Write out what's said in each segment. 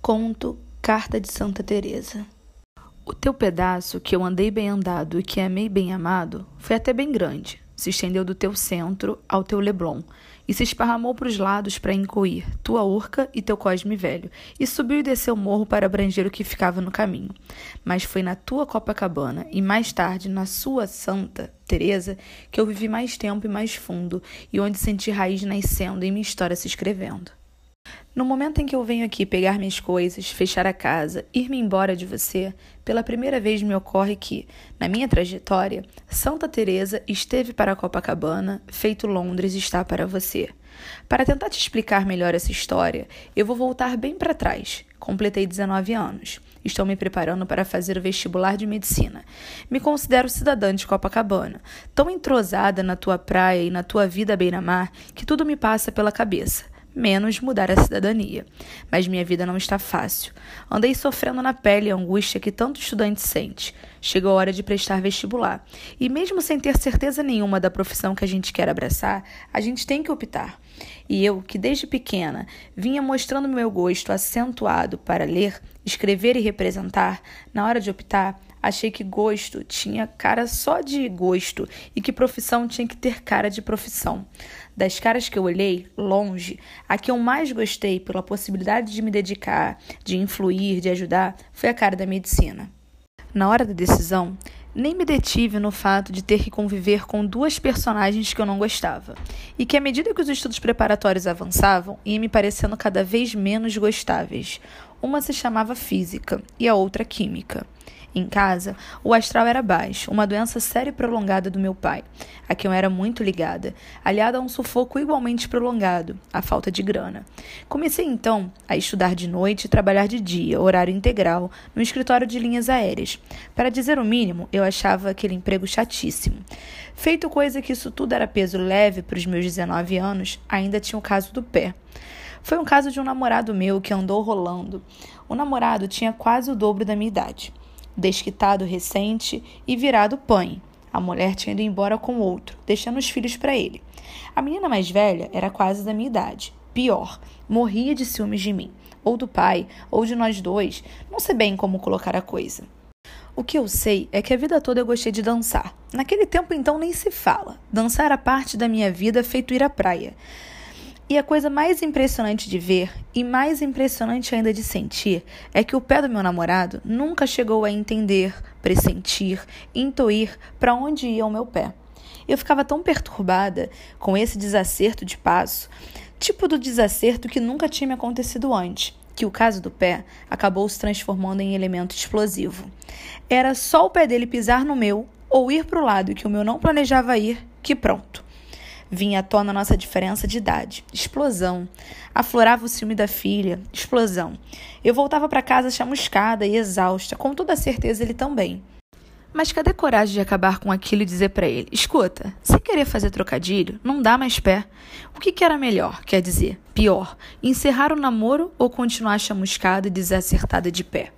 Conto Carta de Santa Teresa. O teu pedaço, que eu andei bem andado e que amei bem amado, foi até bem grande. Se estendeu do teu centro ao teu leblon, e se esparramou para os lados para encoir tua urca e teu cosme velho, e subiu e desceu o morro para abranger o que ficava no caminho. Mas foi na tua Copacabana, e mais tarde na sua Santa Teresa, que eu vivi mais tempo e mais fundo, e onde senti raiz nascendo e minha história se escrevendo. No momento em que eu venho aqui pegar minhas coisas, fechar a casa, ir-me embora de você, pela primeira vez me ocorre que, na minha trajetória, Santa Teresa esteve para Copacabana, feito Londres está para você. Para tentar te explicar melhor essa história, eu vou voltar bem para trás. Completei 19 anos. Estou me preparando para fazer o vestibular de medicina. Me considero cidadã de Copacabana, tão entrosada na tua praia e na tua vida beira-mar que tudo me passa pela cabeça menos mudar a cidadania. Mas minha vida não está fácil. Andei sofrendo na pele a angústia que tanto estudante sente. Chegou a hora de prestar vestibular. E mesmo sem ter certeza nenhuma da profissão que a gente quer abraçar, a gente tem que optar. E eu, que desde pequena vinha mostrando meu gosto acentuado para ler, escrever e representar, na hora de optar, achei que gosto tinha cara só de gosto e que profissão tinha que ter cara de profissão. Das caras que eu olhei, longe, a que eu mais gostei pela possibilidade de me dedicar, de influir, de ajudar, foi a cara da medicina. Na hora da decisão, nem me detive no fato de ter que conviver com duas personagens que eu não gostava, e que à medida que os estudos preparatórios avançavam, ia me parecendo cada vez menos gostáveis. Uma se chamava física e a outra química. Em casa, o astral era baixo, uma doença séria e prolongada do meu pai, a quem eu era muito ligada, aliada a um sufoco igualmente prolongado, a falta de grana. Comecei então a estudar de noite e trabalhar de dia, horário integral, no escritório de linhas aéreas. Para dizer o mínimo, eu achava aquele emprego chatíssimo. Feito coisa que isso tudo era peso leve para os meus 19 anos, ainda tinha o caso do pé. Foi um caso de um namorado meu que andou rolando. O namorado tinha quase o dobro da minha idade desquitado recente e virado pai. A mulher tinha ido embora com outro, deixando os filhos para ele. A menina mais velha era quase da minha idade. Pior, morria de ciúmes de mim, ou do pai, ou de nós dois. Não sei bem como colocar a coisa. O que eu sei é que a vida toda eu gostei de dançar. Naquele tempo, então, nem se fala. Dançar era parte da minha vida feito ir à praia. E a coisa mais impressionante de ver e mais impressionante ainda de sentir é que o pé do meu namorado nunca chegou a entender, pressentir, intuir para onde ia o meu pé. Eu ficava tão perturbada com esse desacerto de passo, tipo do desacerto que nunca tinha me acontecido antes, que o caso do pé acabou se transformando em elemento explosivo. Era só o pé dele pisar no meu ou ir para o lado que o meu não planejava ir, que pronto vinha à tona a nossa diferença de idade. Explosão. Aflorava o ciúme da filha. Explosão. Eu voltava para casa chamuscada e exausta, com toda certeza ele também. Mas cadê coragem de acabar com aquilo e dizer para ele: escuta, se querer fazer trocadilho, não dá mais pé. O que, que era melhor, quer dizer, pior, encerrar o namoro ou continuar chamuscada e desacertada de pé?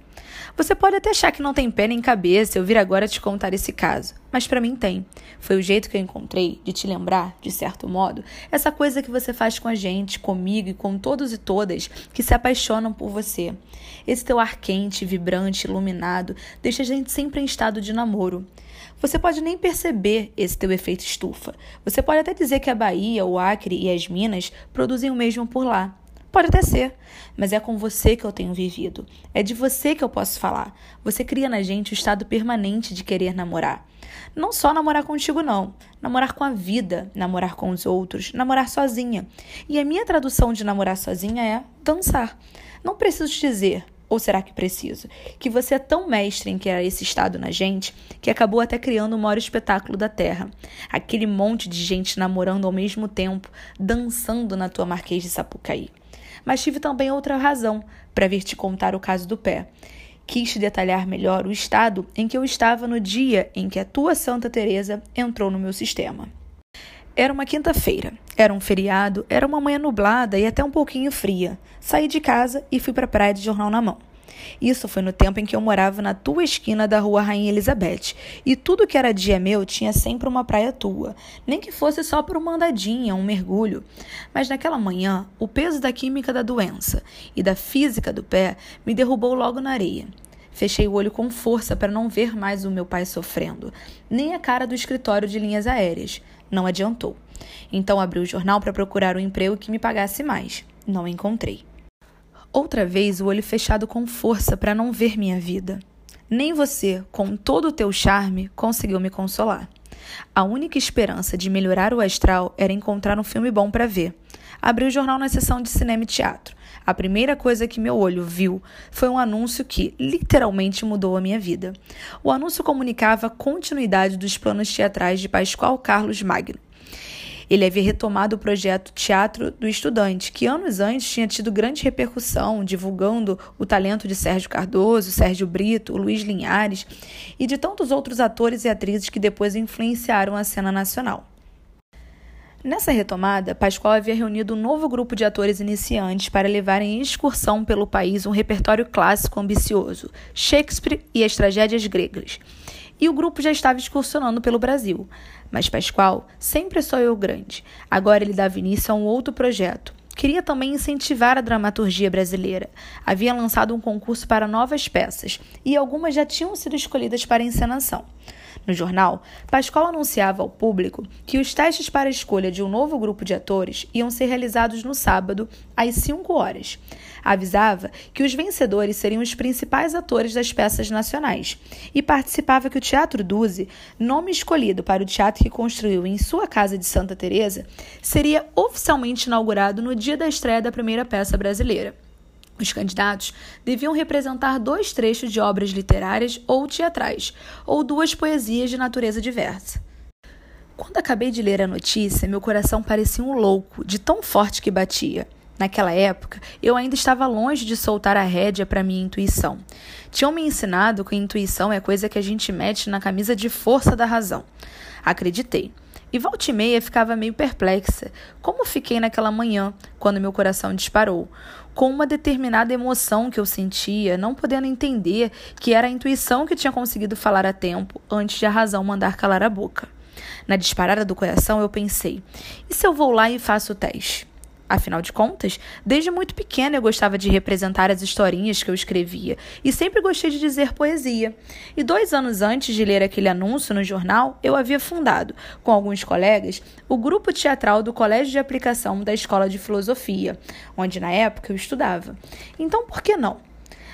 Você pode até achar que não tem pé nem cabeça eu vir agora te contar esse caso, mas para mim tem. Foi o jeito que eu encontrei de te lembrar, de certo modo, essa coisa que você faz com a gente, comigo e com todos e todas que se apaixonam por você. Esse teu ar quente, vibrante, iluminado, deixa a gente sempre em estado de namoro. Você pode nem perceber esse teu efeito estufa. Você pode até dizer que a Bahia, o Acre e as Minas produzem o mesmo por lá. Pode até ser, mas é com você que eu tenho vivido. É de você que eu posso falar. Você cria na gente o estado permanente de querer namorar. Não só namorar contigo, não. Namorar com a vida, namorar com os outros, namorar sozinha. E a minha tradução de namorar sozinha é dançar. Não preciso te dizer, ou será que preciso? Que você é tão mestre em criar esse estado na gente que acabou até criando o maior espetáculo da Terra. Aquele monte de gente namorando ao mesmo tempo, dançando na tua Marquês de Sapucaí mas tive também outra razão para vir te contar o caso do pé. Quis te detalhar melhor o estado em que eu estava no dia em que a tua Santa Teresa entrou no meu sistema. Era uma quinta-feira, era um feriado, era uma manhã nublada e até um pouquinho fria. Saí de casa e fui para a praia de jornal na mão. Isso foi no tempo em que eu morava na tua esquina da rua Rainha Elizabeth. E tudo que era dia meu tinha sempre uma praia tua. Nem que fosse só por uma andadinha, um mergulho. Mas naquela manhã, o peso da química da doença e da física do pé me derrubou logo na areia. Fechei o olho com força para não ver mais o meu pai sofrendo, nem a cara do escritório de linhas aéreas. Não adiantou. Então abri o jornal para procurar um emprego que me pagasse mais. Não encontrei. Outra vez o olho fechado com força para não ver minha vida. Nem você, com todo o teu charme, conseguiu me consolar. A única esperança de melhorar o astral era encontrar um filme bom para ver. Abri o jornal na seção de cinema e teatro. A primeira coisa que meu olho viu foi um anúncio que literalmente mudou a minha vida. O anúncio comunicava a continuidade dos planos teatrais de Pascoal Carlos Magno. Ele havia retomado o projeto Teatro do Estudante, que anos antes tinha tido grande repercussão, divulgando o talento de Sérgio Cardoso, Sérgio Brito, Luiz Linhares e de tantos outros atores e atrizes que depois influenciaram a cena nacional. Nessa retomada, Pascoal havia reunido um novo grupo de atores iniciantes para levarem em excursão pelo país um repertório clássico ambicioso, Shakespeare e as tragédias gregas. E o grupo já estava excursionando pelo Brasil. Mas Pascoal sempre sonhou grande. Agora ele dava início a um outro projeto. Queria também incentivar a dramaturgia brasileira. Havia lançado um concurso para novas peças e algumas já tinham sido escolhidas para encenação. No jornal, Pascoal anunciava ao público que os testes para a escolha de um novo grupo de atores iam ser realizados no sábado, às 5 horas. Avisava que os vencedores seriam os principais atores das peças nacionais e participava que o Teatro Duze, nome escolhido para o teatro que construiu em sua casa de Santa Teresa, seria oficialmente inaugurado no dia da estreia da primeira peça brasileira. Os candidatos deviam representar dois trechos de obras literárias ou teatrais, ou duas poesias de natureza diversa. Quando acabei de ler a notícia, meu coração parecia um louco, de tão forte que batia. Naquela época, eu ainda estava longe de soltar a rédea para minha intuição. Tinham me ensinado que intuição é coisa que a gente mete na camisa de força da razão. Acreditei. E volta e meia ficava meio perplexa. Como fiquei naquela manhã, quando meu coração disparou, com uma determinada emoção que eu sentia, não podendo entender que era a intuição que tinha conseguido falar a tempo, antes de a razão mandar calar a boca. Na disparada do coração, eu pensei: e se eu vou lá e faço o teste? Afinal de contas, desde muito pequena eu gostava de representar as historinhas que eu escrevia e sempre gostei de dizer poesia. E dois anos antes de ler aquele anúncio no jornal, eu havia fundado, com alguns colegas, o grupo teatral do Colégio de Aplicação da Escola de Filosofia, onde na época eu estudava. Então, por que não?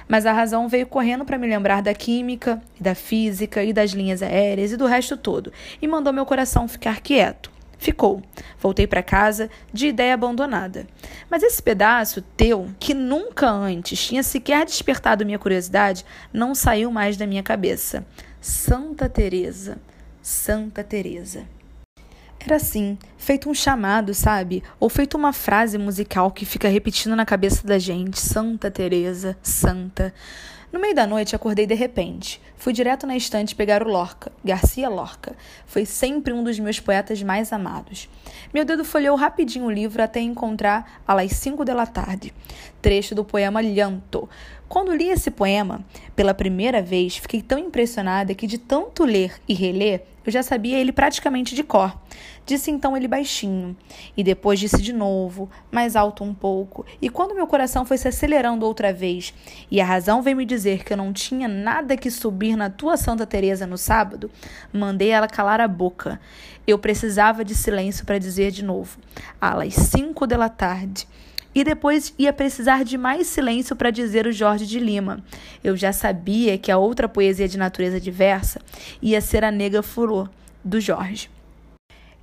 Mas a razão veio correndo para me lembrar da química, da física e das linhas aéreas e do resto todo, e mandou meu coração ficar quieto. Ficou. Voltei para casa de ideia abandonada. Mas esse pedaço teu, que nunca antes tinha sequer despertado minha curiosidade, não saiu mais da minha cabeça. Santa Teresa. Santa Teresa. Era assim, feito um chamado, sabe? Ou feito uma frase musical que fica repetindo na cabeça da gente, Santa Teresa, Santa. No meio da noite, acordei de repente. Fui direto na estante pegar o Lorca, Garcia Lorca. Foi sempre um dos meus poetas mais amados. Meu dedo folheou rapidinho o livro até encontrar las cinco da tarde, trecho do poema Llanto. Quando li esse poema pela primeira vez, fiquei tão impressionada que de tanto ler e reler, eu já sabia ele praticamente de cor. Disse então ele baixinho, e depois disse de novo, mais alto um pouco. E quando meu coração foi se acelerando outra vez, e a razão veio me dizer que eu não tinha nada que subir na tua Santa Teresa no sábado, mandei ela calar a boca. Eu precisava de silêncio para dizer de novo. Às cinco da tarde e depois ia precisar de mais silêncio para dizer o Jorge de Lima. Eu já sabia que a outra poesia de natureza diversa ia ser a Nega Furor, do Jorge.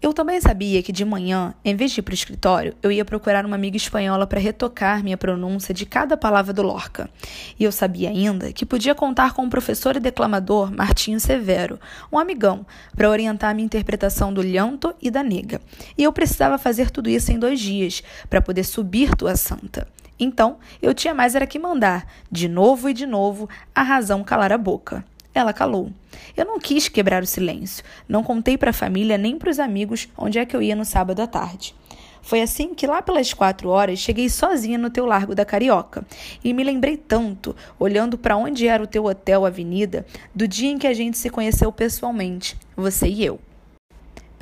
Eu também sabia que de manhã, em vez de ir para o escritório, eu ia procurar uma amiga espanhola para retocar minha pronúncia de cada palavra do Lorca. E eu sabia ainda que podia contar com o professor e declamador Martinho Severo, um amigão, para orientar minha interpretação do lhanto e da nega. E eu precisava fazer tudo isso em dois dias, para poder subir tua santa. Então, eu tinha mais era que mandar, de novo e de novo, a razão calar a boca. Ela calou. Eu não quis quebrar o silêncio. Não contei para a família nem para os amigos onde é que eu ia no sábado à tarde. Foi assim que lá pelas quatro horas cheguei sozinha no teu Largo da Carioca. E me lembrei tanto, olhando para onde era o teu hotel Avenida, do dia em que a gente se conheceu pessoalmente, você e eu.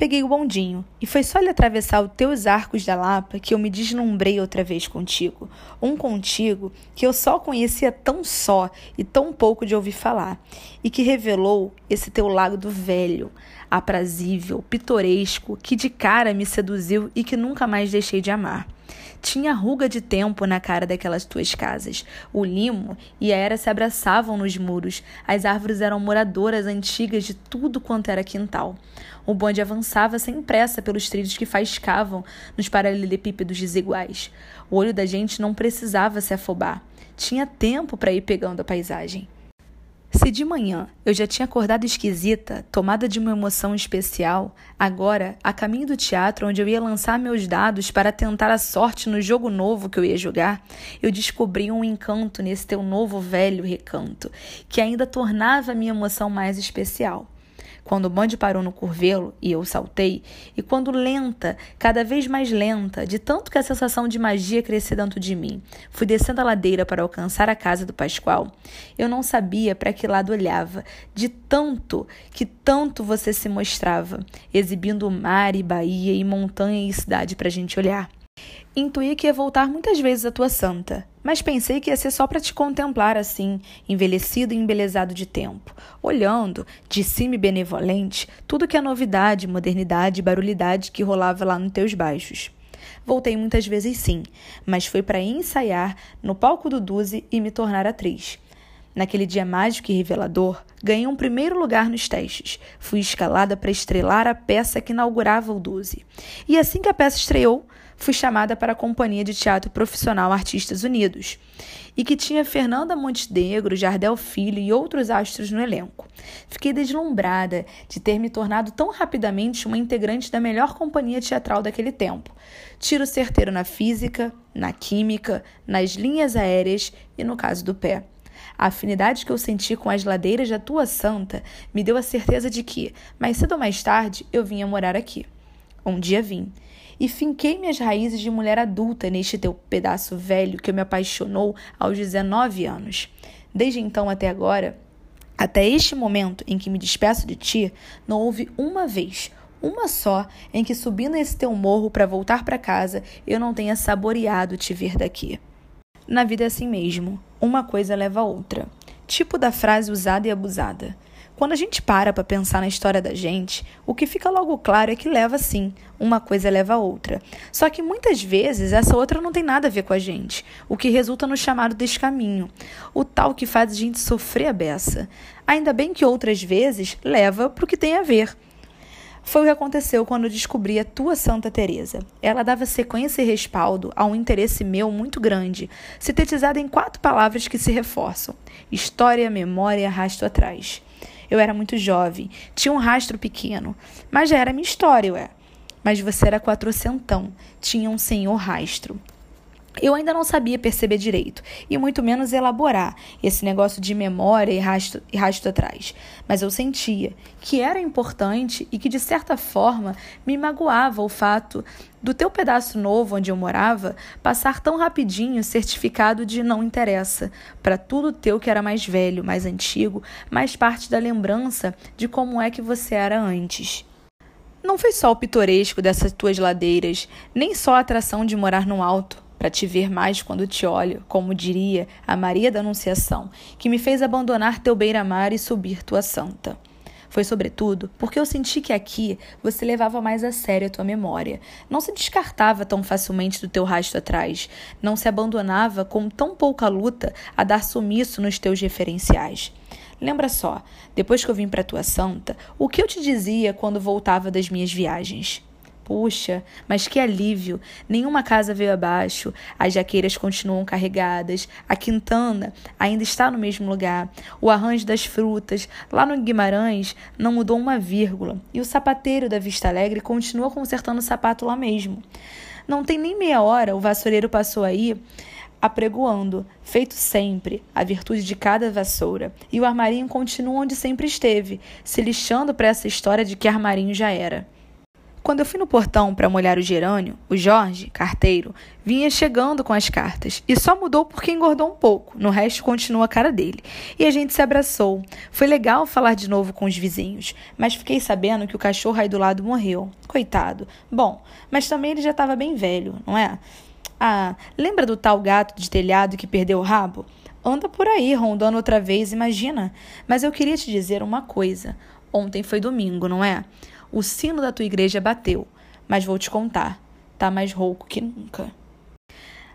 Peguei o bondinho, e foi só ele atravessar os teus arcos da Lapa que eu me deslumbrei outra vez contigo. Um contigo que eu só conhecia tão só e tão pouco de ouvir falar, e que revelou esse teu lago do velho, aprazível, pitoresco, que de cara me seduziu e que nunca mais deixei de amar. Tinha ruga de tempo na cara daquelas tuas casas. O limo e a era se abraçavam nos muros. As árvores eram moradoras antigas de tudo quanto era quintal. O bonde avançava sem pressa pelos trilhos que faiscavam nos paralelepípedos desiguais. O olho da gente não precisava se afobar. Tinha tempo para ir pegando a paisagem. Se de manhã eu já tinha acordado esquisita, tomada de uma emoção especial, agora, a caminho do teatro onde eu ia lançar meus dados para tentar a sorte no jogo novo que eu ia jogar, eu descobri um encanto nesse teu novo velho recanto, que ainda tornava a minha emoção mais especial quando o bonde parou no curvelo e eu saltei, e quando lenta, cada vez mais lenta, de tanto que a sensação de magia crescia dentro de mim, fui descendo a ladeira para alcançar a casa do Pascoal, eu não sabia para que lado olhava, de tanto que tanto você se mostrava, exibindo mar e baía e montanha e cidade para a gente olhar. Intuí que ia voltar muitas vezes a tua santa, mas pensei que ia ser só para te contemplar assim, envelhecido e embelezado de tempo, olhando, de cima e benevolente, tudo que é novidade, modernidade e barulhidade que rolava lá nos teus baixos. Voltei muitas vezes sim, mas foi para ensaiar no palco do Duze e me tornar atriz. Naquele dia mágico e revelador, ganhei um primeiro lugar nos testes. Fui escalada para estrelar a peça que inaugurava o Duze. E assim que a peça estreou, fui chamada para a Companhia de Teatro Profissional Artistas Unidos, e que tinha Fernanda Montenegro, Jardel Filho e outros astros no elenco. Fiquei deslumbrada de ter me tornado tão rapidamente uma integrante da melhor companhia teatral daquele tempo. Tiro certeiro na física, na química, nas linhas aéreas e no caso do pé. A afinidade que eu senti com as ladeiras da tua santa me deu a certeza de que, mais cedo ou mais tarde, eu vinha morar aqui. Um dia vim e finquei minhas raízes de mulher adulta neste teu pedaço velho que me apaixonou aos 19 anos. Desde então até agora, até este momento em que me despeço de ti, não houve uma vez, uma só, em que subindo esse teu morro para voltar para casa, eu não tenha saboreado te ver daqui. Na vida é assim mesmo, uma coisa leva a outra. Tipo da frase usada e abusada. Quando a gente para para pensar na história da gente, o que fica logo claro é que leva sim, uma coisa leva a outra. Só que muitas vezes essa outra não tem nada a ver com a gente, o que resulta no chamado descaminho, o tal que faz a gente sofrer a beça. Ainda bem que outras vezes leva para o que tem a ver. Foi o que aconteceu quando eu descobri a tua Santa Teresa. Ela dava sequência e respaldo a um interesse meu muito grande, sintetizado em quatro palavras que se reforçam: história, memória, arrasto atrás. Eu era muito jovem, tinha um rastro pequeno, mas já era minha história, ué. Mas você era quatrocentão, tinha um senhor rastro. Eu ainda não sabia perceber direito, e muito menos elaborar esse negócio de memória e rastro, e atrás. Mas eu sentia que era importante e que, de certa forma, me magoava o fato do teu pedaço novo onde eu morava passar tão rapidinho certificado de não interessa, para tudo teu que era mais velho, mais antigo, mais parte da lembrança de como é que você era antes. Não foi só o pitoresco dessas tuas ladeiras, nem só a atração de morar no alto para te ver mais quando te olho, como diria a Maria da Anunciação, que me fez abandonar teu beira-mar e subir tua santa. Foi sobretudo porque eu senti que aqui você levava mais a sério a tua memória. Não se descartava tão facilmente do teu rastro atrás. Não se abandonava com tão pouca luta a dar sumiço nos teus referenciais. Lembra só, depois que eu vim para tua santa, o que eu te dizia quando voltava das minhas viagens? Puxa, mas que alívio! Nenhuma casa veio abaixo, as jaqueiras continuam carregadas, a quintana ainda está no mesmo lugar, o arranjo das frutas, lá no Guimarães, não mudou uma vírgula, e o sapateiro da Vista Alegre continua consertando o sapato lá mesmo. Não tem nem meia hora, o vassoureiro passou aí apregoando, feito sempre, a virtude de cada vassoura, e o armarinho continua onde sempre esteve, se lixando para essa história de que armarinho já era. Quando eu fui no portão para molhar o gerânio, o Jorge, carteiro, vinha chegando com as cartas e só mudou porque engordou um pouco. No resto, continua a cara dele. E a gente se abraçou. Foi legal falar de novo com os vizinhos, mas fiquei sabendo que o cachorro aí do lado morreu. Coitado. Bom, mas também ele já estava bem velho, não é? Ah, lembra do tal gato de telhado que perdeu o rabo? Anda por aí, rondando outra vez, imagina. Mas eu queria te dizer uma coisa. Ontem foi domingo, não é? O sino da tua igreja bateu, mas vou te contar, tá mais rouco que nunca.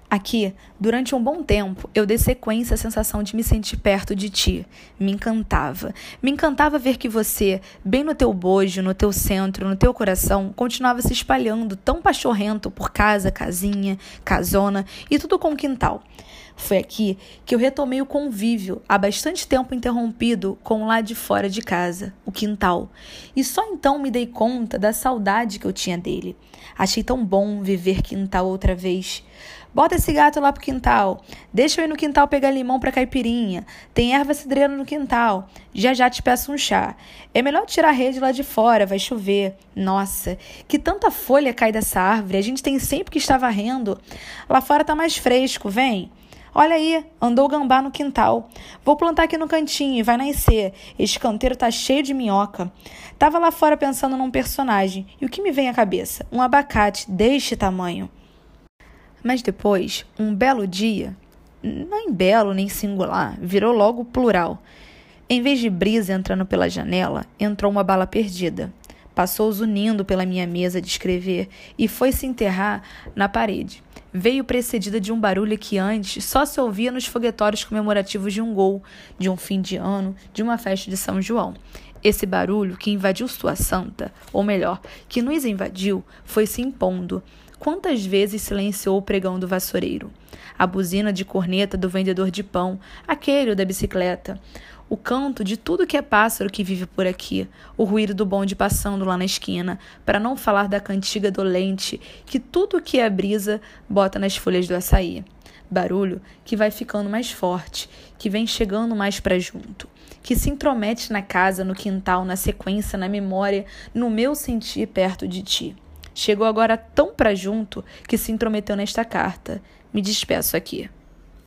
Aqui, durante um bom tempo, eu dei sequência à sensação de me sentir perto de ti. Me encantava. Me encantava ver que você, bem no teu bojo, no teu centro, no teu coração, continuava se espalhando tão pachorrento por casa, casinha, casona e tudo com quintal. Foi aqui que eu retomei o convívio, há bastante tempo interrompido com lado de fora de casa, o quintal. E só então me dei conta da saudade que eu tinha dele. Achei tão bom viver quintal outra vez. Bota esse gato lá pro quintal. Deixa eu ir no quintal pegar limão pra caipirinha. Tem erva cidreira no quintal. Já já te peço um chá. É melhor tirar a rede lá de fora, vai chover. Nossa, que tanta folha cai dessa árvore. A gente tem sempre que estar varrendo. Lá fora tá mais fresco, vem. Olha aí, andou gambá no quintal. Vou plantar aqui no cantinho e vai nascer. Este canteiro tá cheio de minhoca. Tava lá fora pensando num personagem. E o que me vem à cabeça? Um abacate deste tamanho. Mas depois, um belo dia, nem belo nem singular, virou logo plural. Em vez de brisa entrando pela janela, entrou uma bala perdida. Passou zunindo pela minha mesa de escrever e foi se enterrar na parede veio precedida de um barulho que antes só se ouvia nos foguetórios comemorativos de um gol, de um fim de ano, de uma festa de São João. Esse barulho que invadiu sua santa, ou melhor, que nos invadiu, foi se impondo. Quantas vezes silenciou o pregão do vassoureiro? A buzina de corneta do vendedor de pão, aquele da bicicleta o canto de tudo que é pássaro que vive por aqui, o ruído do bonde passando lá na esquina, para não falar da cantiga dolente que tudo que é brisa bota nas folhas do açaí. Barulho que vai ficando mais forte, que vem chegando mais para junto, que se intromete na casa, no quintal, na sequência, na memória, no meu sentir perto de ti. Chegou agora tão para junto que se intrometeu nesta carta. Me despeço aqui.